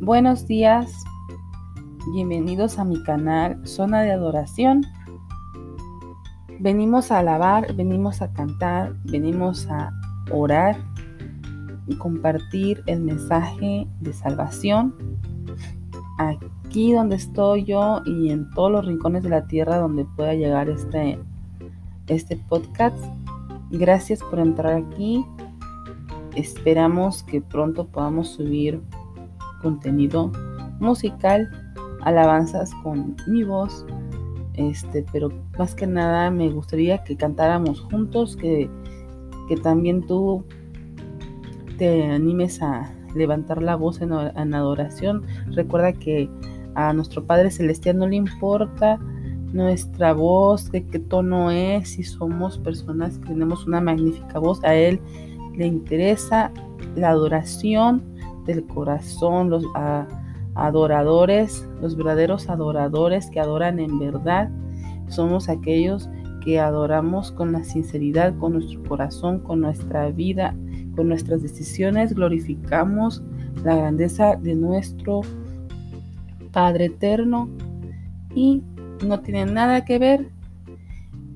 Buenos días, bienvenidos a mi canal Zona de Adoración. Venimos a alabar, venimos a cantar, venimos a orar y compartir el mensaje de salvación aquí donde estoy yo y en todos los rincones de la tierra donde pueda llegar este, este podcast. Gracias por entrar aquí. Esperamos que pronto podamos subir contenido musical, alabanzas con mi voz. Este, pero más que nada me gustaría que cantáramos juntos, que, que también tú te animes a levantar la voz en, en adoración. Recuerda que a nuestro Padre Celestial no le importa nuestra voz, de qué tono es, si somos personas que tenemos una magnífica voz, a Él le interesa la adoración del corazón, los adoradores, los verdaderos adoradores que adoran en verdad, somos aquellos que adoramos con la sinceridad, con nuestro corazón, con nuestra vida, con nuestras decisiones, glorificamos la grandeza de nuestro Padre eterno y no tiene nada que ver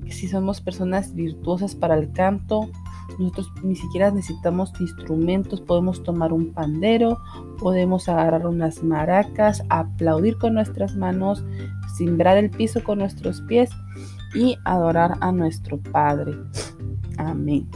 si somos personas virtuosas para el canto. Nosotros ni siquiera necesitamos instrumentos, podemos tomar un pandero, podemos agarrar unas maracas, aplaudir con nuestras manos, simbrar el piso con nuestros pies y adorar a nuestro Padre. Amén.